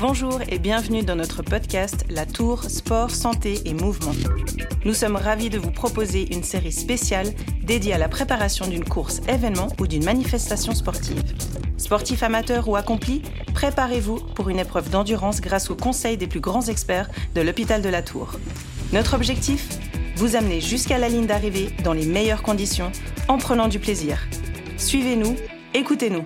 Bonjour et bienvenue dans notre podcast La Tour Sport, Santé et Mouvement. Nous sommes ravis de vous proposer une série spéciale dédiée à la préparation d'une course événement ou d'une manifestation sportive. Sportifs amateurs ou accomplis, préparez-vous pour une épreuve d'endurance grâce aux conseils des plus grands experts de l'hôpital de la Tour. Notre objectif Vous amener jusqu'à la ligne d'arrivée dans les meilleures conditions en prenant du plaisir. Suivez-nous, écoutez-nous.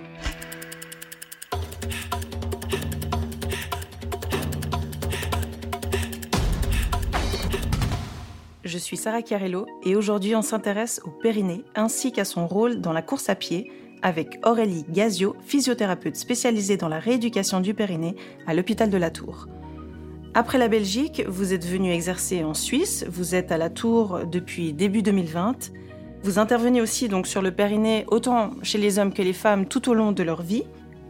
Je suis Sarah Chiarello et aujourd'hui on s'intéresse au périnée ainsi qu'à son rôle dans la course à pied avec Aurélie Gazio, physiothérapeute spécialisée dans la rééducation du périnée à l'hôpital de la Tour. Après la Belgique, vous êtes venu exercer en Suisse, vous êtes à la Tour depuis début 2020. Vous intervenez aussi donc sur le périnée autant chez les hommes que les femmes tout au long de leur vie.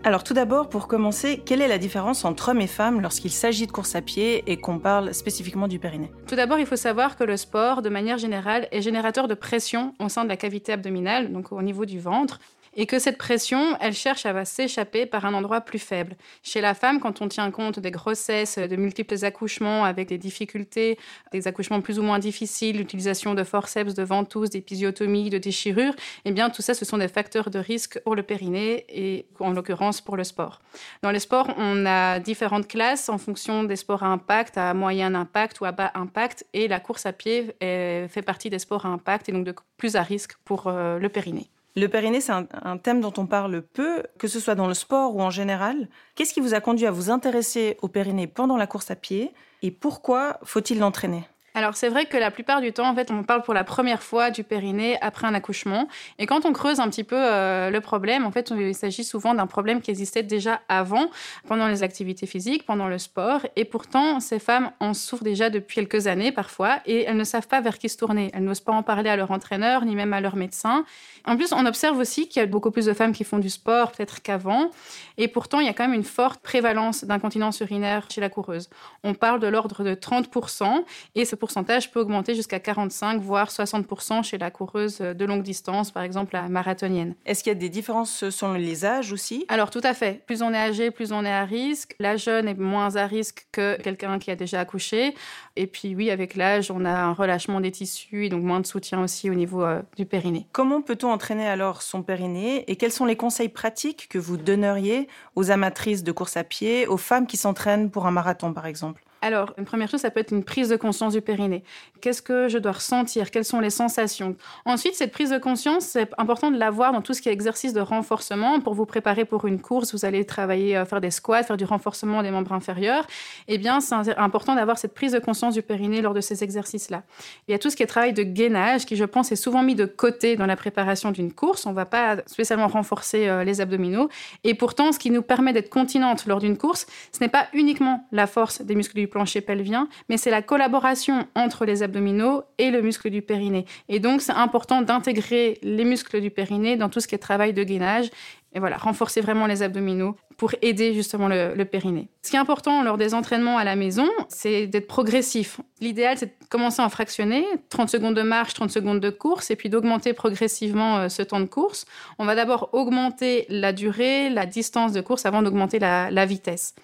Alors tout d'abord, pour commencer, quelle est la différence entre hommes et femmes lorsqu'il s'agit de course à pied et qu'on parle spécifiquement du périnée? Tout d'abord, il faut savoir que le sport, de manière générale, est générateur de pression au sein de la cavité abdominale, donc au niveau du ventre et que cette pression, elle cherche à s'échapper par un endroit plus faible. Chez la femme, quand on tient compte des grossesses, de multiples accouchements avec des difficultés, des accouchements plus ou moins difficiles, l'utilisation de forceps, de ventouses, d'épisiotomies, de déchirures, eh bien tout ça, ce sont des facteurs de risque pour le périnée et en l'occurrence pour le sport. Dans les sports, on a différentes classes en fonction des sports à impact, à moyen impact ou à bas impact, et la course à pied fait partie des sports à impact et donc de plus à risque pour euh, le périnée. Le périnée, c'est un, thème dont on parle peu, que ce soit dans le sport ou en général. Qu'est-ce qui vous a conduit à vous intéresser au périnée pendant la course à pied et pourquoi faut-il l'entraîner? Alors c'est vrai que la plupart du temps, en fait, on parle pour la première fois du périnée après un accouchement. Et quand on creuse un petit peu euh, le problème, en fait, il s'agit souvent d'un problème qui existait déjà avant, pendant les activités physiques, pendant le sport. Et pourtant, ces femmes en souffrent déjà depuis quelques années parfois, et elles ne savent pas vers qui se tourner. Elles n'osent pas en parler à leur entraîneur, ni même à leur médecin. En plus, on observe aussi qu'il y a beaucoup plus de femmes qui font du sport peut-être qu'avant. Et pourtant, il y a quand même une forte prévalence d'incontinence urinaire chez la coureuse. On parle de l'ordre de 30%, et pourcentage peut augmenter jusqu'à 45, voire 60% chez la coureuse de longue distance, par exemple la marathonienne. Est-ce qu'il y a des différences selon les âges aussi? Alors tout à fait. Plus on est âgé, plus on est à risque. La jeune est moins à risque que quelqu'un qui a déjà accouché. Et puis oui, avec l'âge, on a un relâchement des tissus et donc moins de soutien aussi au niveau euh, du périnée. Comment peut-on entraîner alors son périnée? Et quels sont les conseils pratiques que vous donneriez aux amatrices de course à pied, aux femmes qui s'entraînent pour un marathon par exemple? Alors, une première chose, ça peut être une prise de conscience du périnée. Qu'est-ce que je dois ressentir? Quelles sont les sensations? Ensuite, cette prise de conscience, c'est important de l'avoir dans tout ce qui est exercice de renforcement. Pour vous préparer pour une course, vous allez travailler, euh, faire des squats, faire du renforcement des membres inférieurs. Eh bien, c'est important d'avoir cette prise de conscience du périnée lors de ces exercices-là. Il y a tout ce qui est travail de gainage, qui, je pense, est souvent mis de côté dans la préparation d'une course. On ne va pas spécialement renforcer euh, les abdominaux. Et pourtant, ce qui nous permet d'être continente lors d'une course, ce n'est pas uniquement la force des muscles du plancher pelvien, mais c'est la collaboration entre les abdominaux et le muscle du périnée. Et donc, c'est important d'intégrer les muscles du périnée dans tout ce qui est travail de gainage. Et voilà, renforcer vraiment les abdominaux pour aider justement le, le, périnée. Ce qui est important lors des entraînements à la maison, c'est d'être progressif. L'idéal, c'est de commencer en fractionner, 30 secondes de marche, 30 secondes de course, et puis d'augmenter progressivement euh, ce temps de course. On va d'abord augmenter la durée, la distance de course avant d'augmenter la vitesse.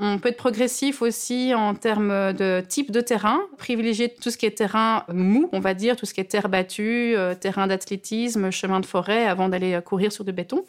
On peut être progressif aussi en termes de type de terrain, privilégier tout ce qui est terrain mou, on va dire, tout ce qui est terre battue, euh, terrain d'athlétisme, chemin de forêt, avant d'aller euh, courir sur du béton.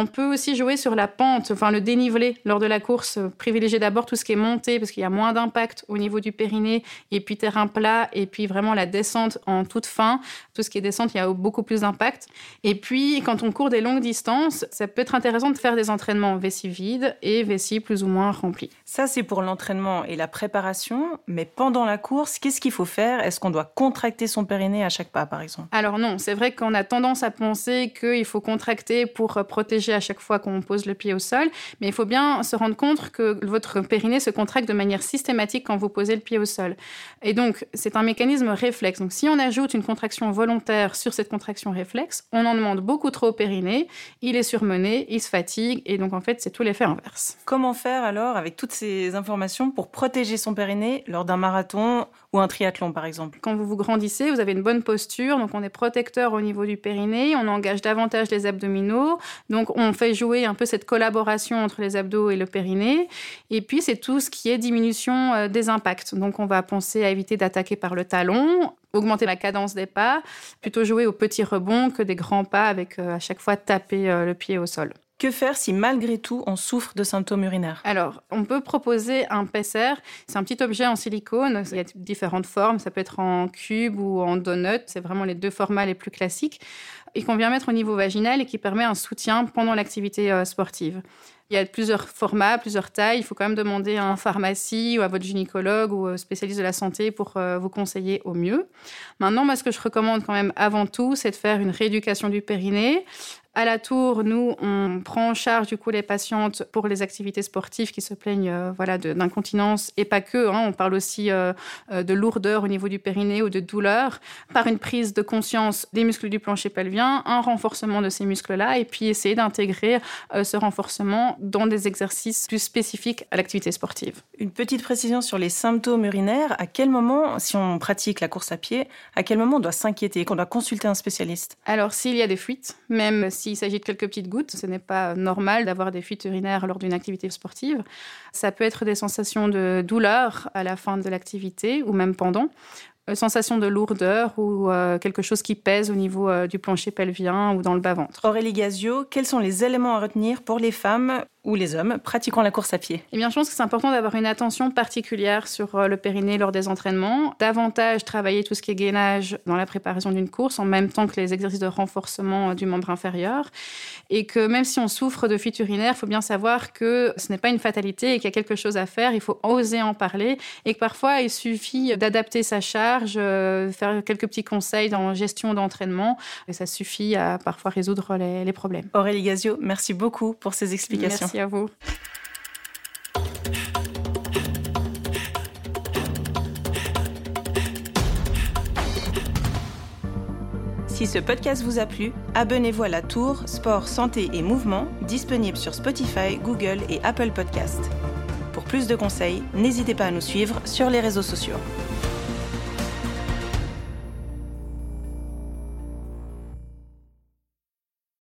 On peut aussi jouer sur la pente, enfin le dénivelé lors de la course, privilégier d'abord tout ce qui est monté parce qu'il y a moins d'impact au niveau du périnée et puis terrain plat et puis vraiment la descente en toute fin. Tout ce qui est descente, il y a beaucoup plus d'impact. Et puis quand on court des longues distances, ça peut être intéressant de faire des entraînements vessie vide et vessie plus ou moins remplie. Ça c'est pour l'entraînement et la préparation, mais pendant la course, qu'est-ce qu'il faut faire? Est-ce qu'on doit contracter son périnée à chaque pas par exemple? Alors non, c'est vrai qu'on a tendance à penser qu'il faut contracter pour protéger à chaque fois qu'on pose le pied au sol, mais il faut bien se rendre compte que votre périnée se contracte de manière systématique quand vous posez le pied au sol. Et donc, c'est un mécanisme réflexe. Donc, si on ajoute une contraction volontaire sur cette contraction réflexe, on en demande beaucoup trop au périnée, il est surmené, il se fatigue, et donc en fait c'est tout l'effet inverse. Comment faire alors avec toutes ces informations pour protéger son périnée lors d'un marathon ou un triathlon par exemple? Quand vous vous grandissez, vous avez une bonne posture, donc on est protecteur au niveau du périnée, on engage davantage les abdominaux, donc on fait jouer un peu cette collaboration entre les abdos et le périnée, et puis c'est tout ce qui est diminution euh, des impacts. Donc on va penser à éviter d'attaquer par le talon, augmenter la cadence des pas, plutôt jouer aux petits rebonds que des grands pas avec euh, à chaque fois taper euh, le pied au sol. Que faire si malgré tout on souffre de symptômes urinaires? Alors, on peut proposer un PSR. C'est un petit objet en silicone. Il y a différentes formes. Ça peut être en cube ou en donut. C'est vraiment les deux formats les plus classiques. Et qu'on vient mettre au niveau vaginal et qui permet un soutien pendant l'activité euh, sportive. Il y a plusieurs formats, plusieurs tailles. Il faut quand même demander à un pharmacie ou à votre gynécologue ou spécialiste de la santé pour euh, vous conseiller au mieux. Maintenant, moi, ce que je recommande quand même avant tout, c'est de faire une rééducation du périnée à la tour, nous, on prend en charge du coup les patientes pour les activités sportives qui se plaignent euh, voilà, d'incontinence et pas que. Hein. on parle aussi euh, euh, de lourdeur au niveau du périnée ou de douleur par une prise de conscience des muscles du plancher pelvien, un renforcement de ces muscles-là et puis essayer d'intégrer ce renforcement dans des exercices plus spécifiques à l'activité sportive. Une petite précision sur les symptômes urinaires. À quel moment, si on pratique la course à pied, à quel moment on doit s'inquiéter, qu'on doit consulter un spécialiste? Alors, s'il y a des fuites, même si s'il s'agit de quelques petites gouttes, ce n'est pas normal d'avoir des fuites urinaires lors d'une activité sportive. Ça peut être des sensations de douleur à la fin de l'activité ou même pendant. Euh, sensation de lourdeur ou euh, quelque chose qui pèse au niveau euh, du plancher pelvien ou dans le bas-ventre. Aurélie Gazio, quels sont les éléments à retenir pour les femmes ou les hommes pratiquant la course à pied Eh bien, je pense que c'est important d'avoir une attention particulière sur le périnée lors des entraînements, davantage travailler tout ce qui est gainage dans la préparation d'une course en même temps que les exercices de renforcement du membre inférieur et que même si on souffre de fuite urinaire, il faut bien savoir que ce n'est pas une fatalité et qu'il y a quelque chose à faire, il faut oser en parler et que parfois il suffit d'adapter sa charge euh, faire quelques petits conseils dans gestion d'entraînement. Et ça suffit à parfois résoudre les, les problèmes. Aurélie Gazio, merci beaucoup pour ces explications. Merci à vous. Si ce podcast vous a plu, abonnez-vous à la Tour Sport, Santé et Mouvement, disponible sur Spotify, Google et Apple Podcasts. Pour plus de conseils, n'hésitez pas à nous suivre sur les réseaux sociaux.